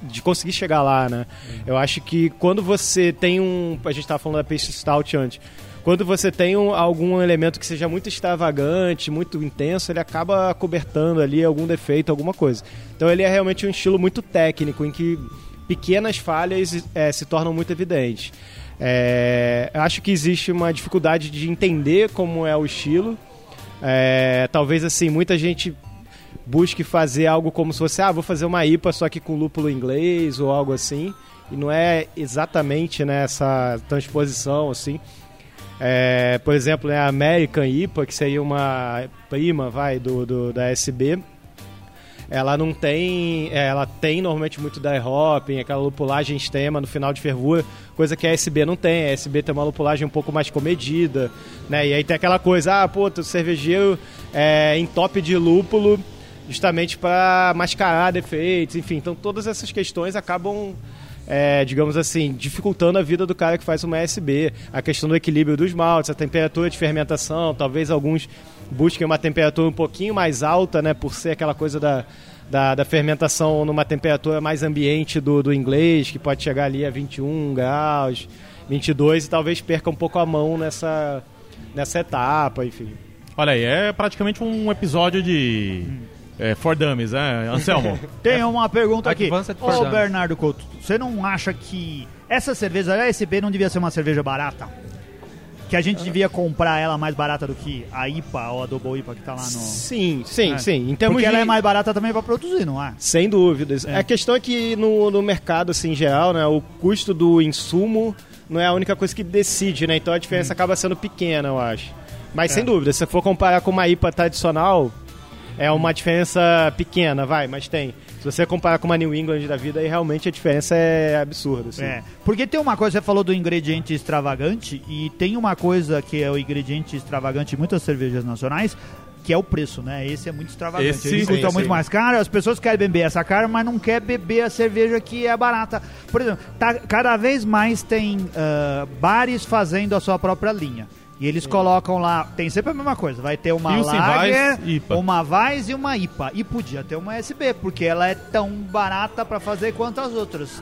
de conseguir chegar lá, né? Eu acho que quando você tem um, a gente estava falando da peixe stout antes, quando você tem um- algum elemento que seja muito extravagante, muito intenso, ele acaba cobertando ali algum defeito, alguma coisa. Então ele é realmente um estilo muito técnico em que pequenas falhas eh, se tornam muito evidentes. É, acho que existe uma dificuldade de entender como é o estilo. É, talvez assim, muita gente busque fazer algo como se fosse, ah, vou fazer uma IPA só que com lúpulo inglês ou algo assim. E não é exatamente né, essa transposição assim. É, por exemplo, né, a American IPA, que seria uma prima, vai, do, do da SB, ela não tem. é, Ela tem normalmente muito dry hopping, aquela lupulagem extrema no final de fervura, coisa que a SB não tem. A SB tem uma lupulagem um pouco mais comedida, né? E aí tem aquela coisa, ah, pô, tu cervejeiro é, em top de lúpulo, justamente para mascarar defeitos, enfim. Então todas essas questões acabam. É, digamos assim, dificultando a vida do cara que faz uma SB. A questão do equilíbrio dos maltes, a temperatura de fermentação, talvez alguns busquem uma temperatura um pouquinho mais alta, né, por ser aquela coisa da, da, da fermentação numa temperatura mais ambiente do, do inglês, que pode chegar ali a 21 graus, 22, e talvez perca um pouco a mão nessa, nessa etapa, enfim. Olha aí, é praticamente um episódio de. É, For Dummies, né, Anselmo? [laughs] Tem uma pergunta aqui. Ô, Bernardo Couto, você não acha que essa cerveja, a SB, não devia ser uma cerveja barata? Que a gente devia comprar ela mais barata do que a IPA ou a Double IPA que tá lá no... Sim, sim, É. sim. Em termos Porque de... ela é mais barata também pra produzir, não é? Sem dúvidas. É. A questão é que no, no mercado, assim, em geral, né, o custo do insumo não é a única coisa que decide, né? Então a diferença acaba sendo pequena, eu acho. Mas sem dúvida, se você for comparar com uma IPA tradicional, é uma diferença pequena, vai, mas tem. Se você comparar com uma New England da vida, aí realmente a diferença é absurda, assim. É, porque tem uma coisa, você falou do ingrediente extravagante, e tem uma coisa que é o ingrediente extravagante em muitas cervejas nacionais, que é o preço, né? Esse é muito extravagante. Esse, Ele custa sim. muito mais caro, as pessoas querem beber essa cara, mas não quer beber a cerveja que é barata. Por exemplo, tá- cada vez mais tem ah, bares fazendo a sua própria linha. E eles colocam lá, tem sempre a mesma coisa, vai ter uma Pilsen, Lager, Weiss, IPA. uma Weiss e uma IPA. E podia ter uma SB, porque ela é tão barata pra fazer quanto as outras.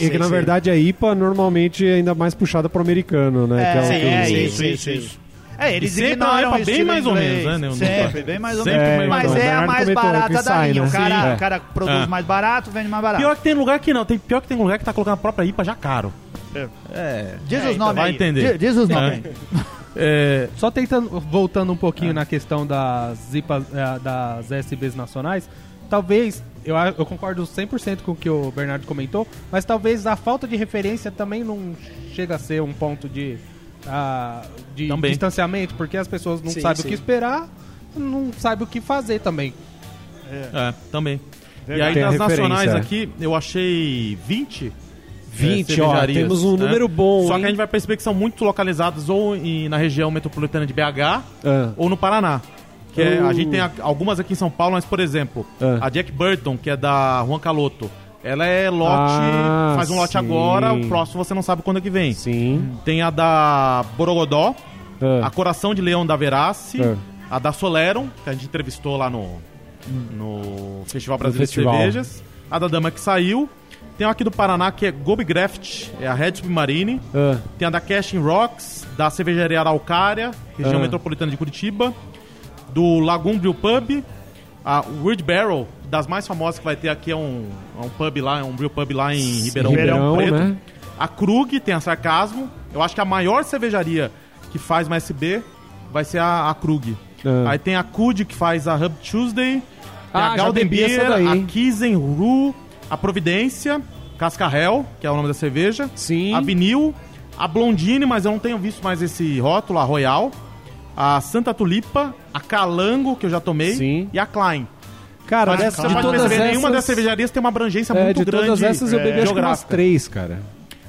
E que na verdade a IPA normalmente é ainda mais puxada pro americano, né? É, que é sim, que- é sim, isso, sim, isso, sim. isso. É, eles E sempre ignoram é uma o bem mais ou menos, né, Sempre, bem mais ou menos. mais mas é a mais barata que da sai, linha. né? O cara, Sim. o cara produz É. mais barato, vende mais barato. Pior que tem lugar que não, tem, pior que tem lugar que tá colocando a própria IPA já caro. Diz É, os então nomes vai aí. entender. Diz, diz os É. nomes aí. [laughs] É, Só tentando, voltando um pouquinho na questão das IPAs, eh, das SBs nacionais, talvez, eu, eu concordo 100% com o que o Bernardo comentou, mas talvez a falta de referência também não chega a ser um ponto de, ah, de Também. distanciamento, porque as pessoas não Sim, sabem sim. o que esperar, não sabem o que fazer também. é, também. E aí Tem das nacionais aqui, eu achei 20 20, é, ó, temos um né? número bom, Só hein? que a gente vai perceber que são muito localizadas ou em- na região metropolitana de BH Ah. ou no Paraná. Que é- a Uh. gente tem a- algumas aqui em São Paulo, mas, por exemplo, Ah. a Jack Burton, que é da Juan Caloto, ela é lote, Ah, faz um lote sim. agora, o próximo você não sabe quando é que vem. Sim. Tem a da Borogodó, Ah. a Coração de Leão da Verace, Ah. a da Soleron, que a gente entrevistou lá no, no Festival Brasileiro de Cervejas, a da Dama que saiu. Tem uma aqui do Paraná que é Gobigraft, é a Red Submarine. Ah. Tem a da Casting Rocks, da cervejaria Araucária, região Ah. metropolitana de Curitiba. Do Lagoon Brew Pub. A Weird Barrel, das mais famosas que vai ter aqui, é um, é um pub lá, é um brew pub lá em Ribeirão, Ribeirão, Preto. né? A Krug tem a Sarcasmo. Eu acho que a maior cervejaria que faz uma SB vai ser a, a Krug. Ah. Aí tem a Kud que faz a Hub Tuesday. Tem Ah, a já Golden bebi essa A Providência, Cascarrel, que é o nome da cerveja. Sim. A Vinil, a Blondine, mas eu não tenho visto mais esse rótulo, a Royal. A Santa Tulipa, a Calango, que eu já tomei. Sim. E a Klein. Cara, Mas dessa, você de pode todas perceber, essas... nenhuma das cervejarias tem uma abrangência é, muito de grande. todas essas eu é, bebi acho que umas três, cara.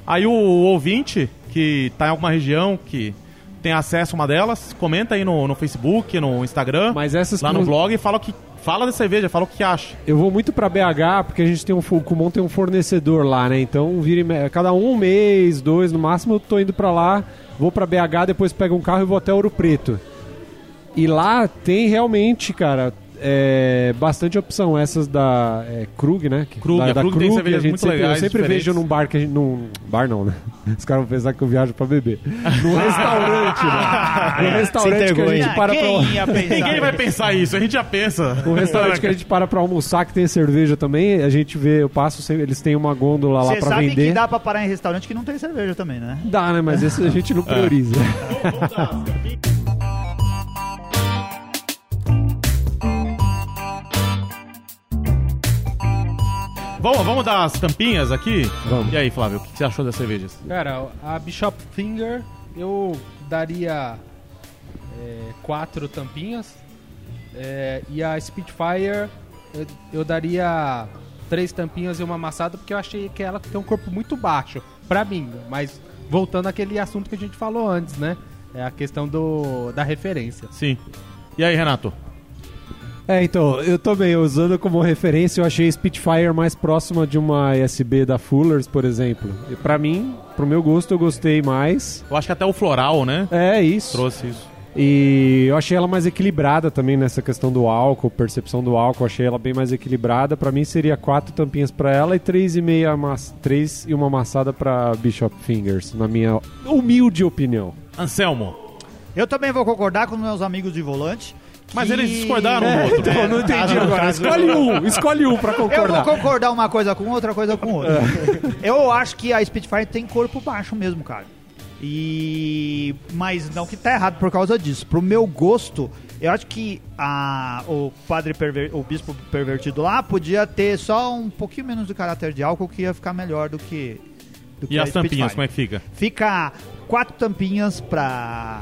Aí o ouvinte que tá em alguma região que tem acesso a uma delas, comenta aí no, no Facebook, no Instagram, Mas essas lá no blog e fala, que, fala da cerveja, fala o que acha. Eu vou muito pra BH porque a gente tem um o Kumon tem um fornecedor lá, né? Então vira me- cada um mês, dois no máximo, eu tô indo pra lá, vou pra BH, depois pego um carro e vou até Ouro Preto. E lá tem realmente, cara, é, bastante opção. Essas da é, Krug, né? Krug, da, a da Krug tem Krug, cervejas a gente muito sempre, legais, Eu sempre diferentes. vejo num bar que a gente. Num bar não, né? [laughs] Os caras vão pensar que eu viajo pra beber. Num [laughs] restaurante, né? Num restaurante que a gente para pra. Quem ia pensar? [laughs] Ninguém vai pensar isso, a gente já pensa. Um restaurante que a gente para pra almoçar, que tem cerveja também, a gente vê, eu passo, sempre- eles têm uma gôndola lá Você pra sabe vender. que dá pra parar em restaurante que não tem cerveja também, né? Dá, né? Mas esse a gente É. não prioriza. Vamos, vamos dar as tampinhas aqui? Vamos. E aí, Flávio, o que você achou das cervejas? Cara, a Bishop Finger eu daria é, quatro tampinhas. É, e a Spitfire eu, eu daria três tampinhas e uma amassada, porque eu achei que ela tem um corpo muito baixo, pra mim. Mas voltando àquele assunto que a gente falou antes, né? É a questão do, da referência. Sim. E aí, Renato? É, então, eu também, usando como referência, eu achei Spitfire mais próxima de uma ESB da Fullers, por exemplo. E pra mim, pro meu gosto, eu gostei mais. Eu acho que até o floral, né? É isso. Trouxe isso. E eu achei ela mais equilibrada também nessa questão do álcool, percepção do álcool, achei ela bem mais equilibrada. Pra mim seria quatro tampinhas pra ela e três e meia amass... três e uma amassada pra Bishop Fingers, na minha humilde opinião. Anselmo. Eu também vou concordar com meus amigos de volante. Mas que- eles discordaram um do outro. [laughs] Então, não entendi agora. caso- Escolhe um, escolhe um pra Eu vou concordar. concordar uma coisa com outra coisa com outra. Eu acho que a Spitfire tem corpo baixo mesmo, cara. E mas não que tá errado por causa disso. Pro meu gosto, eu acho que a, o padre perver, o bispo pervertido lá podia ter só um pouquinho menos de caráter de álcool que ia ficar melhor do que do que E a as tampinhas, Spitfire. como é que fica? Fica quatro tampinhas para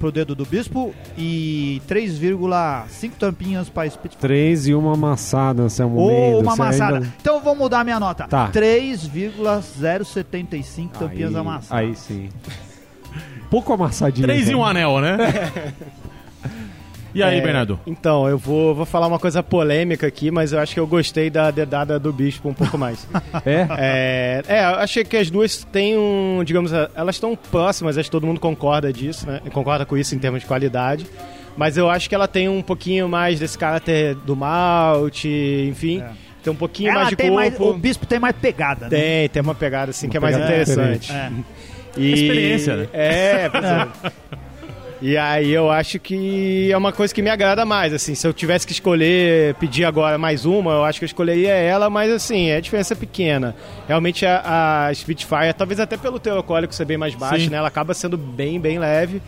pro dedo do bispo e 3,5 tampinhas para Spitfire. Três e uma amassada, Anselmo Ou Mendes. uma amassada. ainda- Então eu vou mudar minha nota. Tá. 3,075 tampinhas aí, amassadas. Aí sim. Pouco amassadinho. Três e um anel, né? [laughs] E aí, É, Bernardo? Então, eu vou, vou falar uma coisa polêmica aqui, mas eu acho que eu gostei da dedada do bispo um pouco mais. [laughs] É? É, é, eu achei que as duas têm um, digamos, elas estão próximas, acho que todo mundo concorda disso, né? Concorda com isso em termos de qualidade. Mas eu acho que ela tem um pouquinho mais desse caráter do malte, enfim. É. Tem um pouquinho Ela mais de tem mais, corpo. o bispo tem mais pegada, né? Tem, tem uma pegada assim que é mais interessante. É. E... Experiência, né? É, pois é. [laughs] E aí eu acho que é uma coisa que me agrada mais, assim, se eu tivesse que escolher, pedir agora mais uma, eu acho que eu escolheria ela, mas assim, é a diferença pequena. Realmente a, a Spitfire, talvez até pelo teu alcoólico ser bem mais baixo, Sim. né, ela acaba sendo bem, bem leve.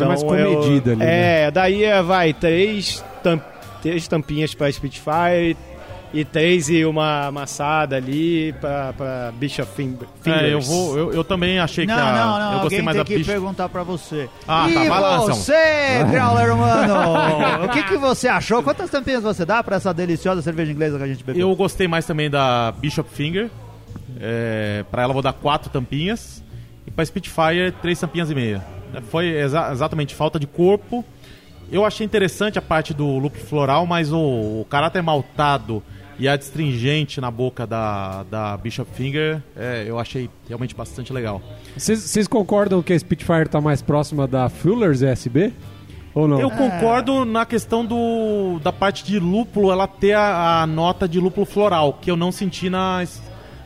É mais eu- comedida ali, né? É, daí é, vai, três, tam, três tampinhas pra Spitfire e três e uma amassada ali pra, pra Bishop Fing- Fingers. É, eu vou. Eu, eu também achei Não, que a. não, não. eu gostei Alguém mais tem da que bicha. perguntar pra você. Ah, e tá, vai lá, você, Grauler Mano? [laughs] o que, que você achou? Quantas tampinhas você dá pra essa deliciosa cerveja inglesa que a gente bebeu? Eu gostei mais também da Bishop Finger. É, pra ela vou dar quatro tampinhas. E pra Spitfire, três tampinhas e meia. Foi exa- exatamente falta de corpo. Eu achei interessante a parte do lúpulo floral, mas o, o caráter maltado e a astringente na boca da, da Bishop Finger, é, eu achei realmente bastante legal. Vocês concordam que a Spitfire tá mais próxima da Fuller's ESB? Ou não? Eu concordo na questão do, da parte de lúpulo, ela ter a, a nota de lúpulo floral, que eu não senti na,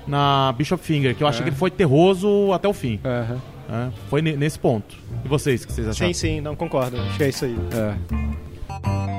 na Bishop Finger, que eu achei que ele foi terroso até o fim. É, foi ne- nesse ponto. E vocês, o que vocês acharam? Sim, sim, não concordo. Acho que é isso aí. É.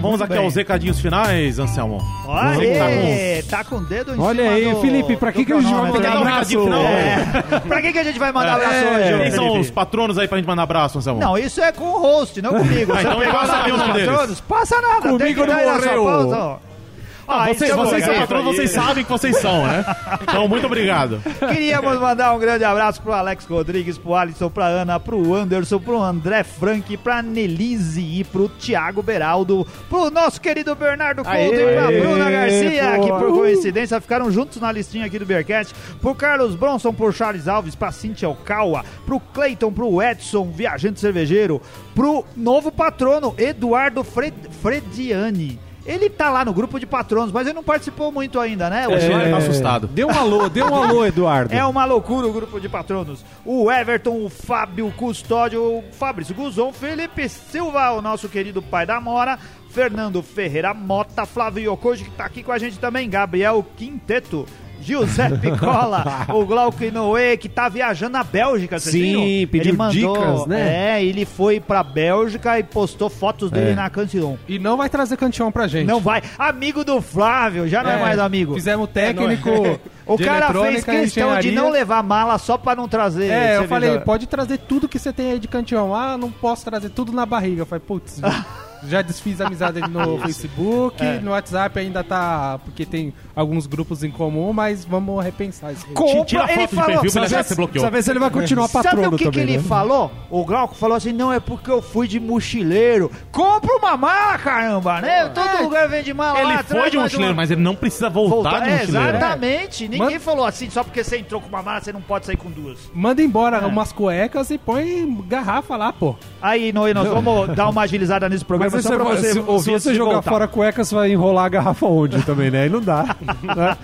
vamos Muito aqui bem. aos recadinhos finais, Anselmo. Olha, aí, tá com o dedo em Olha cima aí, do- Felipe, pra que que a gente vai mandar dar um abraço? final? É. [laughs] pra que, que a gente vai mandar abraço É. hoje, Quem são os patronos aí pra gente mandar abraço, Anselmo? Não, isso é com o host, não comigo. Ah, Você então passa lá aí o nome deles. patronos, Passa nada. Comigo tem que não dar essa morreu. Ah, vocês, então, vocês são patronos, vocês sabem que vocês são, né? Então, muito obrigado. Queríamos mandar um grande abraço pro Alex Rodrigues, pro Alisson, pra Ana, pro Anderson, pro André Frank, pra Nelise e pro Thiago Beraldo, pro nosso querido Bernardo Couto Aê, e pra aê, Bruna Garcia, pô. que por coincidência ficaram juntos na listinha aqui do Bearcat, pro Carlos Bronson, pro Charles Alves, pra Cintia Okawa, pro Cleiton, pro Edson, viajante cervejeiro, pro novo patrono, Eduardo Fred, Frediani. Ele tá lá no grupo de patronos, mas ele não participou muito ainda, né? O É, tá assustado. Dê um alô, dê um alô, Eduardo. É uma loucura o grupo de patronos. O Everton, o Fábio Custódio, o Fabrício Guzon, Felipe Silva, o nosso querido pai da Mora, Fernando Ferreira Mota, Flávio Yokoji, que tá aqui com a gente também, Gabriel Quinteto. Giuseppe [laughs] Cola, o Glauco Inoue, que tá viajando na Bélgica, vocês Sim, viram? pediu ele mandou, dicas, né? É, ele foi pra Bélgica e postou fotos dele É. na Cantillon. E não vai trazer cantião pra gente. Não vai. Amigo do Flávio, já não é, mais amigo. Fizemos técnico. [laughs] O de cara fez questão de não levar mala só pra não trazer. É, eu falei, pode trazer tudo que você tem aí de cantião. Ah, não posso trazer tudo na barriga. Eu falei, putz, [laughs] já desfiz a amizade no Facebook, É. no WhatsApp ainda tá, porque tem alguns grupos em comum, mas vamos repensar isso. Compra, Tira a ele foto de falou, perfil pra ele achar sabe- que você bloqueou. Ver se ele vai continuar Sabe patrono o que, que também, ele né? falou? O Glauco falou assim: não, é porque eu fui de mochileiro. Compra uma mala, caramba, né? Todo lugar vende mala. Ele lá, foi de mochileiro, uma- mas ele não precisa voltar Voltar. de É, mochileiro. exatamente. Ninguém Manda- falou assim, só porque você entrou com uma mala, você não pode sair com duas. Manda embora É. umas cuecas e põe garrafa lá, pô. Aí, Noé, nós vamos dar uma agilizada nesse programa Mas só pra você se, ouvir se você jogar voltar. fora a cueca, você vai enrolar a garrafa onde também, né? Aí não dá. Né?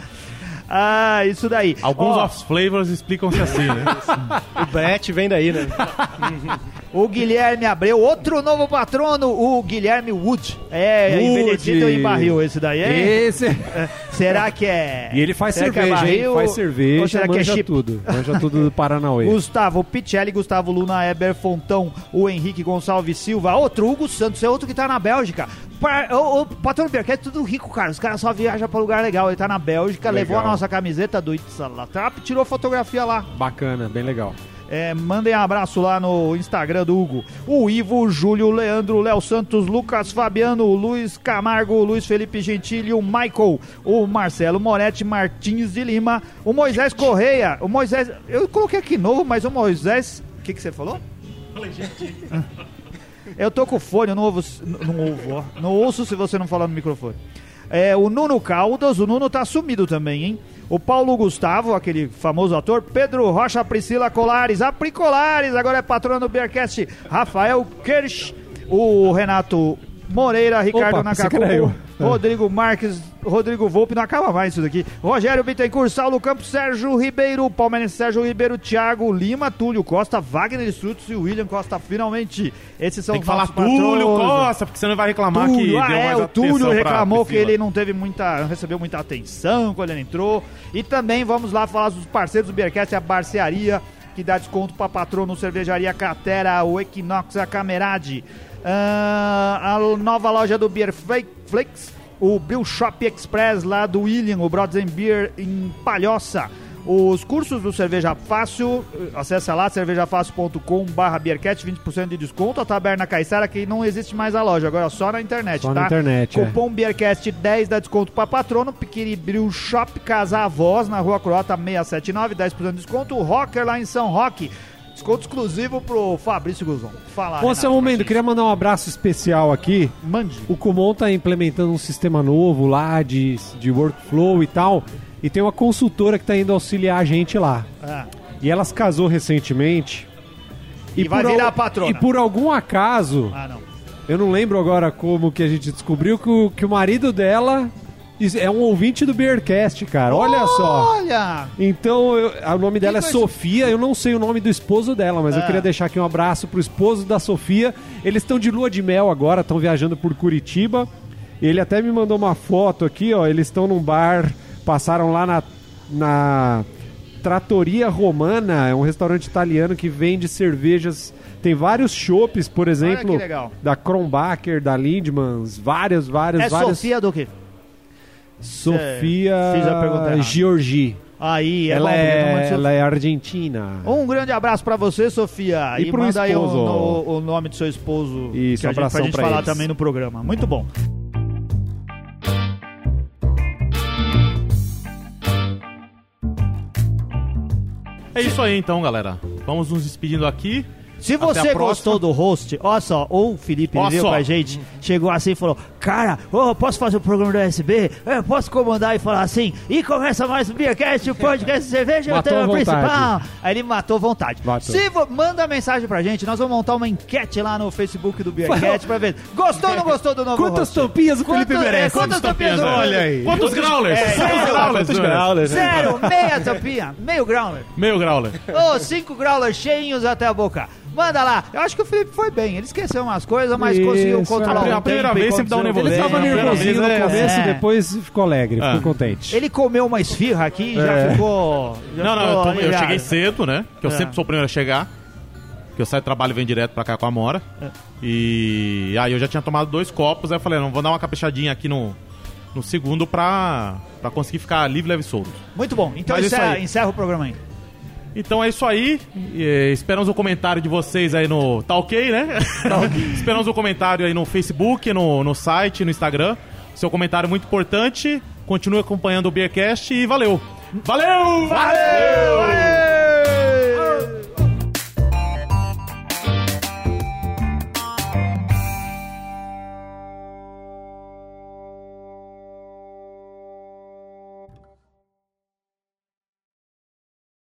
Ah, isso daí. Alguns Ó, off flavors explicam-se assim, né? [laughs] O Brett vem daí, né? [laughs] O Guilherme Abreu, outro novo patrono, o Guilherme Wood. É, Wood. envelhecido em barril esse daí, é? Esse... Será que é... E ele faz será é cerveja, hein? barril Faz ou cerveja, será que é chip? tudo. Manja tudo do Paranauê. [laughs] Gustavo Picelli, Gustavo Luna, Eber Fontão, o Henrique Gonçalves Silva, outro Hugo Santos, é outro que tá na Bélgica. O, o patrão Pierre é tudo rico, cara. Os caras só viajam pra lugar legal. Ele tá na Bélgica, levou a Legal. nossa camiseta do Itzalatrap, tirou fotografia lá. Bacana, bem legal. É, mandem um abraço lá no Instagram do Hugo. O Ivo, o Júlio, o Leandro, o Léo Santos, Lucas Fabiano, o Luiz Camargo, o Luiz Felipe Gentili, o Michael, o Marcelo Moretti Martins de Lima, o Moisés Correia, o Moisés. Eu coloquei aqui novo, mas o Moisés. O que, que você falou? [laughs] Eu tô com fone, eu não ouvo. Não ouvo, ó. Não ouço se você não falar no microfone. É, o Nuno Caldas, o Nuno tá sumido também, hein? O Paulo Gustavo, aquele famoso ator. Pedro Rocha, Priscila Colares, a Pri Colares, agora é patrona do Bearcast. Rafael Kirsch, o Renato Moreira, Ricardo Opa, que. Rodrigo Marques, Rodrigo Volpe, não acaba mais isso daqui. Rogério Bittencourt, Saulo Campos, Sérgio Ribeiro, Palmeirense Sérgio Ribeiro, Thiago Lima, Túlio Costa, Wagner Strutz e William Costa, finalmente. Esses são Tem que falar nossos Túlio. Costa, porque você não vai reclamar que Túlio, deu ah, mais é, o Túlio reclamou que ele não teve muita, não recebeu muita atenção quando ele entrou. E também vamos lá falar dos parceiros do Beercast, a Barcearia, que dá desconto para patrono, Cervejaria Cratera, o Equinox, a Camerade, a nova loja do Beer Flakes, o Brew Shop Express lá do William, o Brothers and Beer em Palhoça. Os cursos do Cerveja Fácil, eh, acessa lá cervejafácil.com barra Beercat, 20% de desconto. A Taberna Caiçara, que não existe mais a loja, agora só na internet, Só tá? na internet, é. Cupom Beercast 10 dá desconto para patrono. Piquiri Brew Shop Casa Avós, na Rua Croata 679, 10% de desconto. O Rocker lá em São Roque, desconto exclusivo pro Fabrício Guzon. Fala, Ô, seu Renato Mendo, queria mandar um abraço especial aqui. Mande. O Kumon tá implementando um sistema novo lá de, de workflow e tal. E tem uma consultora que tá indo auxiliar a gente lá. Ah, E ela se casou recentemente. E vai por virar al- a patrona. E por algum acaso, ah, não. eu não lembro agora como que a gente descobriu que o, que o marido dela é um ouvinte do Beercast, cara. Olha só. Olha! Então, eu- o nome dela é coisa- Sofia, eu não sei o nome do esposo dela, mas eu Ah. queria deixar aqui um abraço pro esposo da Sofia. Eles estão de lua de mel agora, estão viajando por Curitiba. Ele até me mandou uma foto aqui, ó. Eles estão num bar, passaram lá na, na Trattoria Romana, é um restaurante italiano que vende cervejas. Tem vários chopes, por exemplo, que legal. da Kronbacher, da Lindmans, vários, vários, É vários. Sofia do quê? Sofia Fiz a pergunta. Georgi. Aí, é ela, é, seu- ela é argentina. Um grande abraço pra você, Sofia. E pro manda aí o, esposo. no- o nome do seu esposo Isso, que a gente, pra gente pra falar eles. também no programa. Muito bom. É isso aí então, galera. Vamos nos despedindo aqui. Se Até você gostou do host, olha só, ou o Felipe Ó veio só. com a gente, chegou assim e falou: cara, ô, posso fazer o programa do USB? Eu posso comandar e falar assim, e começa mais o Beercast, o podcast de cerveja, o Matou tema a principal. Aí ele matou vontade. Matou. Se vo- manda mensagem pra gente, nós vamos montar uma enquete lá no Facebook do Beercast pra ver. Gostou ou não gostou do novo Quantas host? tampinhas o Felipe Quantas- é, merece? quantas tampinhas? do- Olha aí. Quantos growlers? Quantos growlers? Quantos graulas, né? Zero, meia tampinha, meio growler. Meio growler. Ô, cinco growlers cheinhos até a boca. Manda lá. Eu acho que o Felipe foi bem. Ele esqueceu umas coisas, mas Isso, conseguiu é. controlar A o primeira tempo e vez sempre dá um aconteceu. Ele tava É, nervosinho no é- começo, é. depois ficou alegre, Ah. ficou contente. Ele comeu uma esfirra aqui e já É. ficou. já Não, não, eu, ficou eu cheguei cedo, né? Que eu É. sempre sou o primeiro a chegar. Que eu saio do trabalho e venho direto pra cá com a Mora. É. E aí eu já tinha tomado dois copos, aí eu falei, não, vou dar uma caprichadinha aqui no, no segundo pra, pra conseguir ficar livre, leve e solto. Muito bom. Então encerra, encerra o programa aí. Então é isso aí. E, eh, esperamos o comentário de vocês aí no. Tá ok, né? [laughs] esperamos o comentário aí no Facebook, no, no site, no Instagram. Seu comentário é muito importante. Continue acompanhando o Beercast e valeu! Valeu! Valeu! valeu!